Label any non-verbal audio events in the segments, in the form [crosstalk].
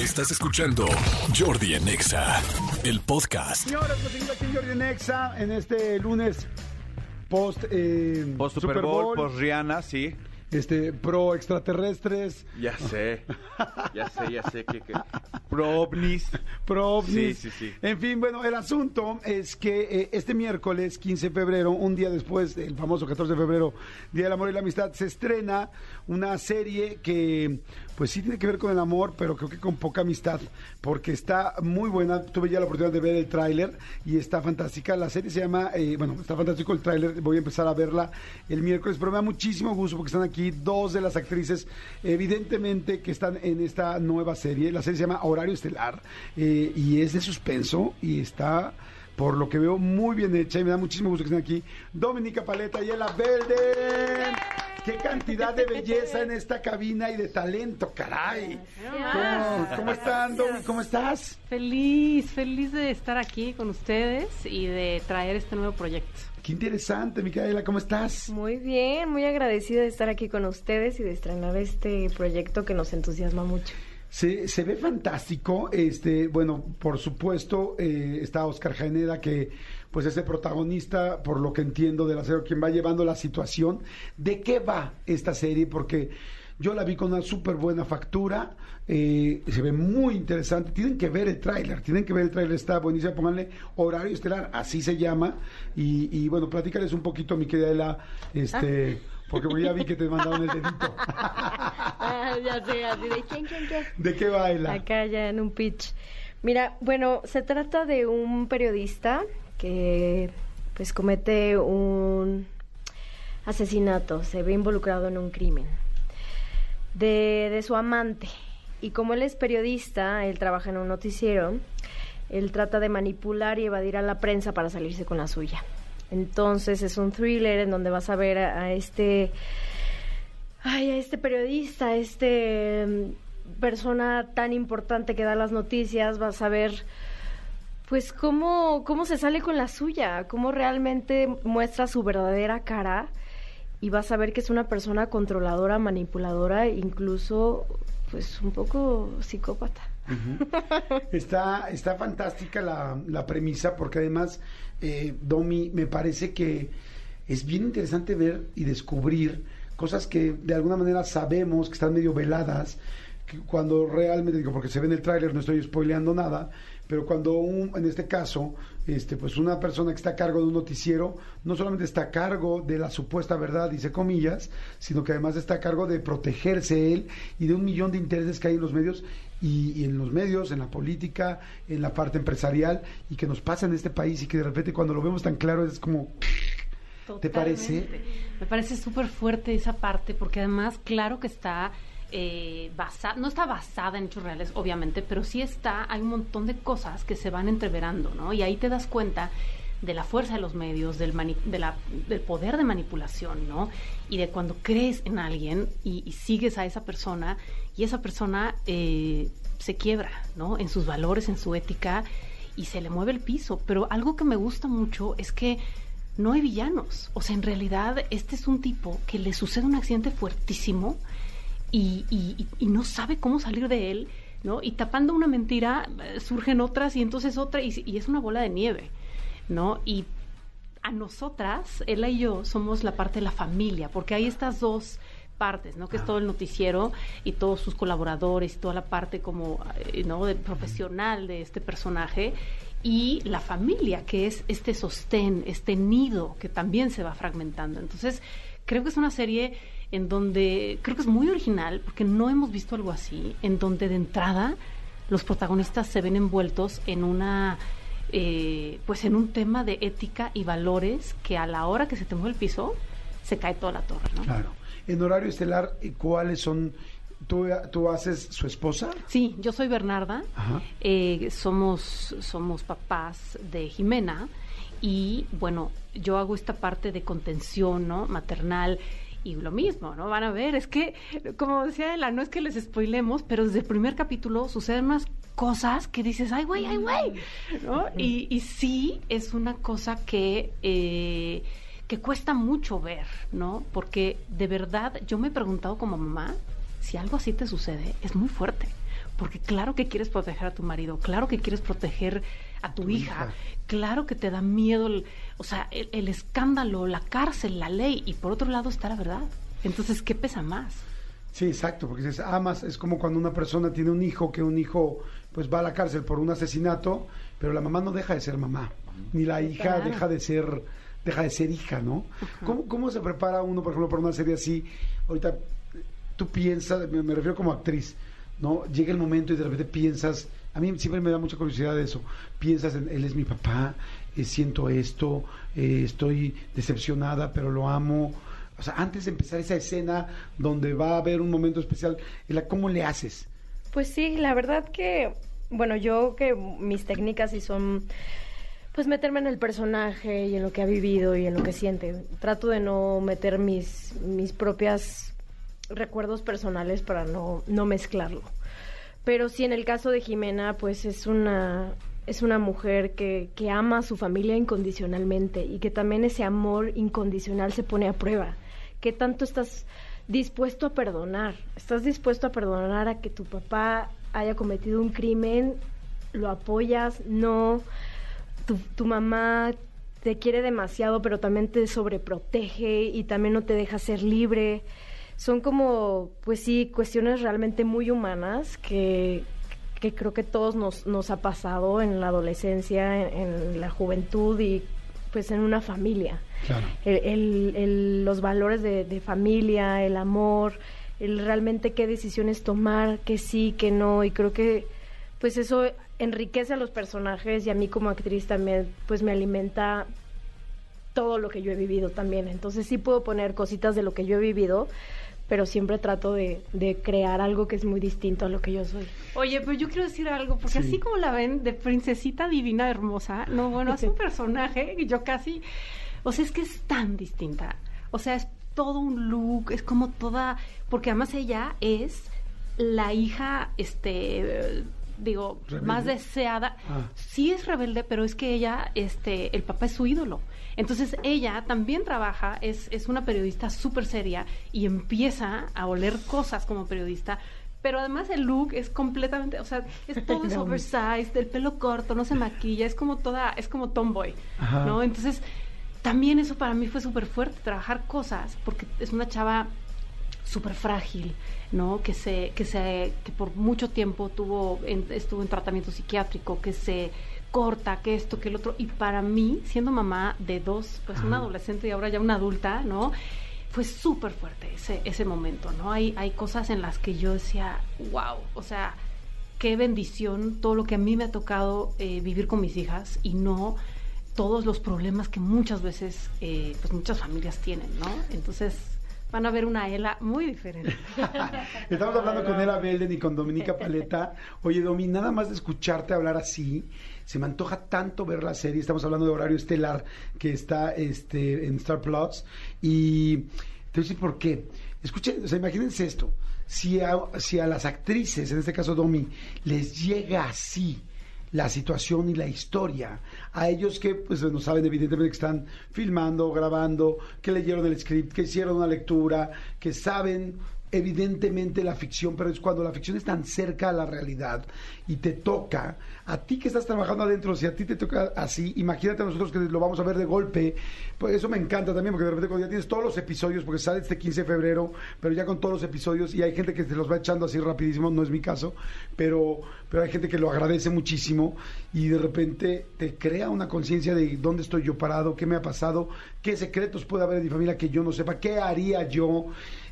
Estás escuchando Jordi en Exa, el podcast. Señores, pues seguimos aquí en Jordi Nexa en este lunes post, eh, Post Super Bowl, post Rihanna, sí. Este pro extraterrestres, Ya sé, ya sé, ya sé que, que... Pro ovnis. pro ovnis. Sí, sí, sí. En fin, bueno, el asunto es que eh, este miércoles 15 de febrero, un día después del famoso 14 de febrero, Día del Amor y la Amistad, se estrena una serie que pues sí tiene que ver con el amor, pero creo que con poca amistad, porque está muy buena. Tuve ya la oportunidad de ver el tráiler y está fantástica. La serie se llama, eh, bueno, está fantástico el tráiler, voy a empezar a verla el miércoles, pero me da muchísimo gusto porque están aquí dos de las actrices, evidentemente, que están en esta nueva serie. La serie se llama Horario Estelar eh, y es de suspenso y está por lo que veo muy bien hecha y me da muchísimo gusto que estén aquí. Dominica Paleta y Ela Belden. Qué cantidad de belleza en esta cabina y de talento, caray. ¿Cómo, cómo están, Domi? ¿Cómo estás? Feliz, feliz de estar aquí con ustedes y de traer este nuevo proyecto. Qué interesante, Micaela, ¿cómo estás? Muy bien, muy agradecida de estar aquí con ustedes y de estrenar este proyecto que nos entusiasma mucho. Se, se ve fantástico. Este, bueno, por supuesto, eh, está Oscar Jaeneda, que pues es el protagonista, por lo que entiendo, de la serie, quien va llevando la situación. ¿De qué va esta serie? Porque yo la vi con una súper buena factura, eh, se ve muy interesante. Tienen que ver el tráiler, tienen que ver el tráiler, está buenísimo. Pónganle horario estelar, así se llama. Y, y bueno, platícales un poquito, mi querida Ela, este, porque ya vi que te mandaron el dedito. [laughs] Ah, ya sé, así de quién, quién, quién. ¿De qué va Ela? Acá ya en un pitch. Mira, bueno, se trata de un periodista que pues comete un asesinato, se ve involucrado en un crimen de, de su amante. Y como él es periodista, él trabaja en un noticiero, él trata de manipular y evadir a la prensa para salirse con la suya. Entonces es un thriller en donde vas a ver a, este ay, a este periodista, a este mm, persona tan importante que da las noticias, vas a ver pues cómo, cómo se sale con la suya, cómo realmente muestra su verdadera cara y vas a ver que es una persona controladora, manipuladora, incluso pues un poco psicópata. Está, está fantástica la, la premisa porque además, eh, Domi, me parece que es bien interesante ver y descubrir cosas que de alguna manera sabemos que están medio veladas, que cuando realmente, digo, porque se ve en el tráiler, no estoy spoileando nada, pero cuando un, en este caso, este, pues una persona que está a cargo de un noticiero, no solamente está a cargo de la supuesta verdad, dice comillas, sino que además está a cargo de protegerse él y de un millón de intereses que hay en los medios y, en los medios, en la política, en la parte empresarial y que nos pasa en este país y que de repente cuando lo vemos tan claro es como... ¿Te parece? Me parece súper fuerte esa parte, porque además, claro que está eh, basada, no está basada en hechos reales, obviamente, pero sí está, hay un montón de cosas que se van entreverando, ¿no? Y ahí te das cuenta de la fuerza de los medios, del, mani- del poder de manipulación, ¿no? Y de cuando crees en alguien y, y sigues a esa persona y esa persona eh, se quiebra, ¿no? En sus valores, en su ética y se le mueve el piso. Pero algo que me gusta mucho es que no hay villanos. O sea, en realidad este es un tipo que le sucede un accidente fuertísimo y, y- y- no sabe cómo salir de él, ¿no? Y tapando una mentira eh, surgen otras y entonces otra y es una bola de nieve, ¿no? Y a nosotras, ella y yo, somos la parte de la familia, porque hay estas dos partes, ¿no? Que es todo el noticiero y todos sus colaboradores y toda la parte como, eh, ¿no? De profesional de este personaje y la familia, que es este sostén, este nido que también se va fragmentando. Entonces, creo que es una serie en donde, creo que es muy original, porque no hemos visto algo así, en donde de entrada los protagonistas se ven envueltos en una eh, pues en un tema de ética y valores que a la hora que se te mueve el piso se cae toda la torre, ¿no? Claro. En horario estelar, ¿cuáles son? ¿Tú, tú haces su esposa? Sí, yo soy Bernarda, eh, somos, somos papás de Jimena y bueno, yo hago esta parte de contención, ¿no? Maternal y lo mismo, ¿no? Van a ver, es que, como decía Ela, no es que les spoilemos, pero desde el primer capítulo suceden unas cosas que dices, ay, güey, ay, güey, ¿no? Y, y sí es una cosa que... eh, que cuesta mucho ver, ¿no? Porque de verdad yo me he preguntado como mamá, si algo así te sucede, es muy fuerte. porque claro que quieres proteger a tu marido, claro que quieres proteger a tu, hija. hija. claro que te da miedo, el- o sea, el, el escándalo, la cárcel, la ley, y por otro lado está la verdad. Entonces, ¿qué pesa más? Sí, exacto, porque dices, amas, es como cuando una persona tiene un hijo, que un hijo pues va a la cárcel por un asesinato, pero la mamá no deja de ser mamá, ni la hija Claro. deja de ser deja de ser hija, ¿no? ¿Cómo, ¿Cómo se prepara uno, por ejemplo, para una serie así? Ahorita tú piensas, me, me refiero como actriz, ¿no? Llega el momento y de repente piensas, a mí siempre me da mucha curiosidad eso, piensas, en, él es mi papá, eh, siento esto, eh, estoy decepcionada, pero lo amo. O sea, antes de empezar esa escena donde va a haber un momento especial, Ela, ¿cómo le haces? Pues sí, la verdad que, bueno, yo que mis técnicas sí son, pues meterme en el personaje y en lo que ha vivido y en lo que siente. Trato de no meter mis, mis propias recuerdos personales para no, no mezclarlo. Pero sí, en el caso de Jimena, pues es una, es una mujer que, que ama a su familia incondicionalmente y que también ese amor incondicional se pone a prueba. ¿Qué tanto estás dispuesto a perdonar? ¿Estás dispuesto a perdonar a que tu papá haya cometido un crimen? ¿Lo apoyas? No. Tu, tu mamá te quiere demasiado, pero también te sobreprotege y también no te deja ser libre. Son como, pues sí, cuestiones realmente muy humanas que, que creo que todos nos, nos ha pasado en la adolescencia, en, en la juventud y pues en una familia. Claro. El, el- el- los valores de, de familia, el amor, el realmente qué decisiones tomar, qué sí, qué no, y creo que pues eso enriquece a los personajes y a mí como actriz también pues me alimenta todo lo que yo he vivido también. Entonces sí puedo poner cositas de lo que yo he vivido, pero siempre trato de, de crear algo que es muy distinto a lo que yo soy. Oye, pero yo quiero decir algo, porque Sí. así como la ven de princesita divina hermosa, no, bueno, es un [laughs] personaje que yo casi, o sea, es que es tan distinta. O sea, es todo un look, es como toda, porque además ella es la hija, este, eh, digo, ¿Rebelde? más deseada. Ah. Sí es rebelde, pero es que ella, este, el papá es su ídolo. Entonces ella también trabaja, es, es una periodista súper seria y empieza a oler cosas como periodista, pero además el look es completamente, o sea, es [laughs] todo es oversized, el pelo corto, no se maquilla, es como toda, es como tomboy, Ajá. ¿no? Entonces también eso para mí fue súper fuerte, trabajar cosas, porque es una chava súper frágil, ¿no? Que se, que se, que por mucho tiempo tuvo, en- estuvo en tratamiento psiquiátrico, que se corta, que esto, que el otro. Y para mí, siendo mamá de dos, pues una adolescente y ahora ya una adulta, ¿no? Fue súper fuerte ese, ese momento, ¿no? Hay, hay cosas en las que yo decía, wow, o sea, qué bendición todo lo que a mí me ha tocado eh, vivir con mis hijas y no todos los problemas que muchas veces, eh, pues muchas familias tienen, ¿no? Entonces van a ver una Ela muy diferente. [laughs] Estamos hablando con Ela Belden y con Dominica Paleta. Oye, Domi, nada más de escucharte hablar así, se me antoja tanto ver la serie. Estamos hablando de horario estelar que está este, en Star Plus. Y te voy a decir por qué. Escuchen, o sea, imagínense esto. Si a, si a las actrices, en este caso Domi, les llega así la situación y la historia. A ellos que pues no saben evidentemente que están filmando, grabando, que leyeron el script, que hicieron una lectura, que saben evidentemente la ficción, pero es cuando la ficción es tan cerca a la realidad y te toca, a ti que estás trabajando adentro, si a ti te toca así, imagínate a nosotros que lo vamos a ver de golpe, pues eso me encanta también, porque de repente cuando ya tienes todos los episodios, porque sale este 15 de febrero, pero ya con todos los episodios, y hay gente que se los va echando así rapidísimo, no es mi caso, pero, pero hay gente que lo agradece muchísimo y de repente te crea una conciencia de dónde estoy yo parado, qué me ha pasado, qué secretos puede haber en mi familia que yo no sepa, qué haría yo.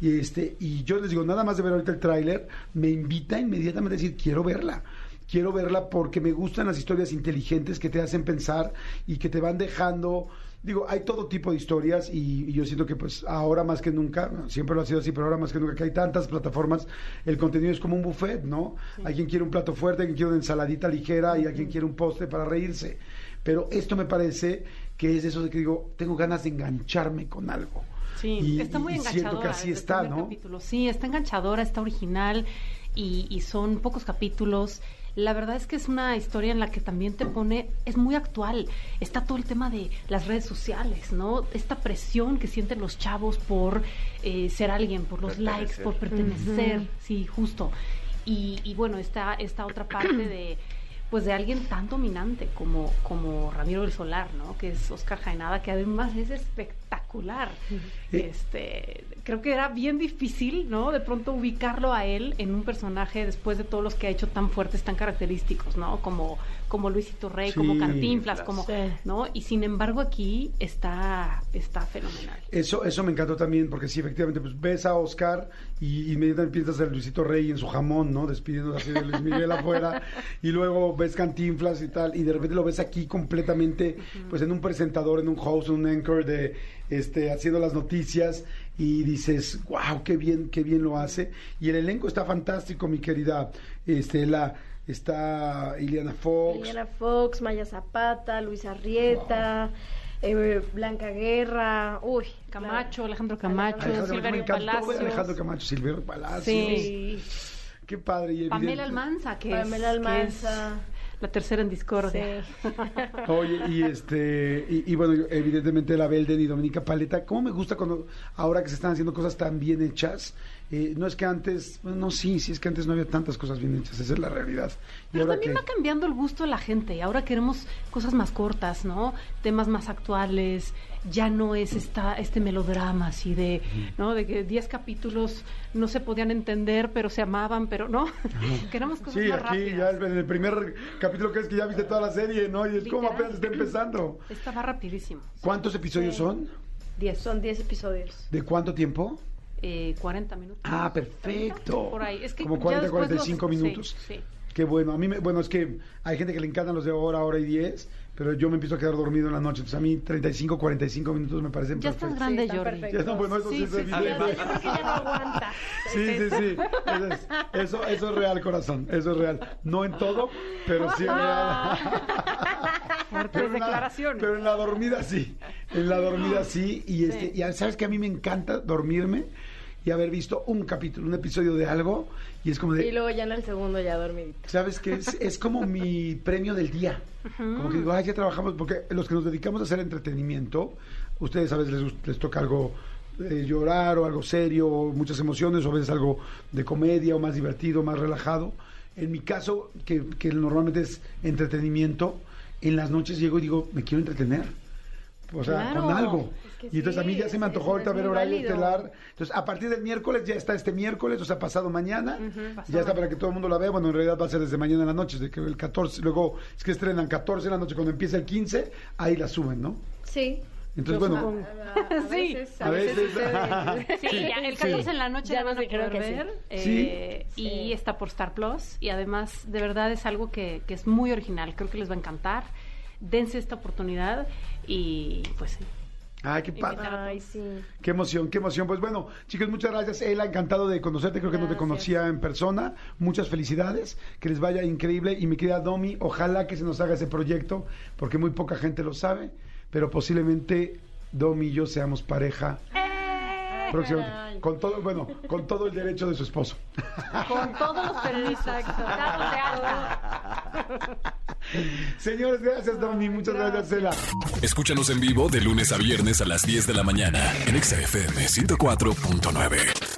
Y, este, y yo les digo, nada más de ver ahorita el tráiler, me invita inmediatamente a decir, quiero verla. Quiero verla porque me gustan las historias inteligentes que te hacen pensar y que te van dejando digo, hay todo tipo de historias y, y yo siento que pues ahora más que nunca, siempre lo ha sido así, pero ahora más que nunca que hay tantas plataformas, el contenido es como un buffet, ¿no? Hay quien quiere un plato fuerte, hay quien quiere una ensaladita ligera y hay quien quiere un postre para reírse. Pero esto me parece que es eso de que digo, tengo ganas de engancharme con algo. Sí, Y- está muy y enganchadora. siento que así está, ¿no? capítulo. Sí, está enganchadora, está original y, y son pocos capítulos. La verdad es que es una historia en la que también te pone, es muy actual. Está todo el tema de las redes sociales, ¿no? Esta presión que sienten los chavos por eh, ser alguien, por los likes, Pertenecer. por pertenecer, Ujú. sí, justo. y, y bueno, está esta otra parte de pues de alguien tan dominante como, como Ramiro del Solar, ¿no? Que es Oscar Jaenada, que además es espectacular. Este, creo que era bien difícil, ¿no? De pronto ubicarlo a él en un personaje después de todos los que ha hecho tan fuertes, tan característicos, ¿no? Como, como Luisito Rey, como Cantinflas, como, Sí. ¿no? Y sin embargo aquí está, está fenomenal. Eso, eso me encantó también, porque sí, efectivamente, pues ves a Oscar y inmediatamente piensas en Luisito Rey en su jamón, ¿no? Despidiéndose así de Luis Miguel afuera, y luego ves Cantinflas y tal, y de repente lo ves aquí completamente, pues en un presentador, en un host, en un anchor de, este, haciendo las noticias, y dices, wow, qué bien, qué bien lo hace, y el elenco está fantástico, mi querida, este, la, está Iliana Fox, Liliana Fox, Maya Zapata, Luis Arrieta, eh, Blanca Guerra, uy, Camacho, Alejandro Camacho, Alejandro, me Silverio encantó ver a Palacios. Alejandro Camacho, Silverio Palacios, Sí. Qué padre, y Pamela Almanza, que Pamela es, es Almanza. La tercera en discordia. Sí. [laughs] Oye, y este, y, y bueno, evidentemente la Belden y Dominica Paleta, ¿cómo me gusta cuando, ahora que se están haciendo cosas tan bien hechas? Eh, no es que antes, bueno, no, sí, sí es que antes no había tantas cosas bien hechas, esa es la realidad. Y Pero ahora también que, va cambiando el gusto de la gente y ahora queremos cosas más cortas, ¿no? Temas más actuales, ya no es esta, este melodrama así de, ¿no? De que 10 capítulos no se podían entender, pero se amaban, pero no. [laughs] queremos cosas sí, más aquí ya en el primer capítulo que es que ya viste toda la serie, ¿no? Y es como Literal. apenas está empezando. Esta va rapidísimo. ¿Cuántos episodios Sí. son? 10. Son 10 episodios. ¿De cuánto tiempo? Eh, 40 minutos. Ah, perfecto. Por ahí. Es que Como ya 40, después 45 los- sí, minutos. sí. Qué bueno. A mí, me, bueno, es que hay gente que le encantan los de hora, hora y 10, pero yo me empiezo a quedar dormido en la noche. Entonces a mí 35, 45 minutos me parecen Ya estás perfectos. grande, Sí, están Jordi. perfectos. Ya, no, bueno, eso sí, Sí, sí, sí. Ya, yo creo que ya no aguanta. Sí, sí, sí. Eso es, eso, eso es real, corazón. Eso es real. No en todo, pero sí es real. Fuertes Pero en la- declaraciones. pero en la dormida sí. En la dormida sí. Y, este, Sí. y sabes que a mí me encanta dormirme y haber visto un capítulo, un episodio de algo. Y es como de. Y luego ya en el segundo ya dormidito. ¿Sabes qué? Es, es como mi [laughs] premio del día. Como que digo, ay, ya trabajamos, porque los que nos dedicamos a hacer entretenimiento, ustedes a veces les, les toca algo de llorar o algo serio, o muchas emociones, o a veces algo de comedia o más divertido, más relajado. En mi caso, que, que normalmente es entretenimiento, en las noches llego y digo, me quiero entretener. O sea, Claro. con algo. Que y entonces a mí sí, ya se me antojó ahorita ver horario válido. estelar. Entonces, a partir del miércoles, ya está este miércoles, o sea, pasado mañana. pasado ya está para que todo el mundo la vea. Bueno, en realidad va a ser desde mañana en la noche, de que el 14, luego es que estrenan 14 en la noche, cuando empieza el 15, ahí la suben, ¿no? Sí. Entonces, Yo bueno, supongo. A, a [laughs] Sí. veces, A veces. [laughs] Sí, ya el 14 en la noche Ya la van a no sé, creo poder que sí. ver. Sí. eh, Sí. Y está por Star Plus. Y además, de verdad, es algo que, que es muy original. Creo que les va a encantar. Dense esta oportunidad y pues sí. Ay, qué padre. Ay, sí. Qué emoción, qué emoción. Pues bueno, chicos, muchas gracias. Ela, encantado de conocerte. Creo que no te conocía en persona. Muchas felicidades. Que les vaya increíble. Y mi querida Domi, ojalá que se nos haga ese proyecto, porque muy poca gente lo sabe. Pero posiblemente Domi y yo seamos pareja. Próximamente. caray. Con todo, bueno, con todo el derecho de su esposo. Con todos los permisos. [laughs] [laughs] Señores, gracias, Domi. Muchas gracias, Ela. Escúchanos en vivo de lunes a viernes a las 10 de la mañana en Exa FM 104.9.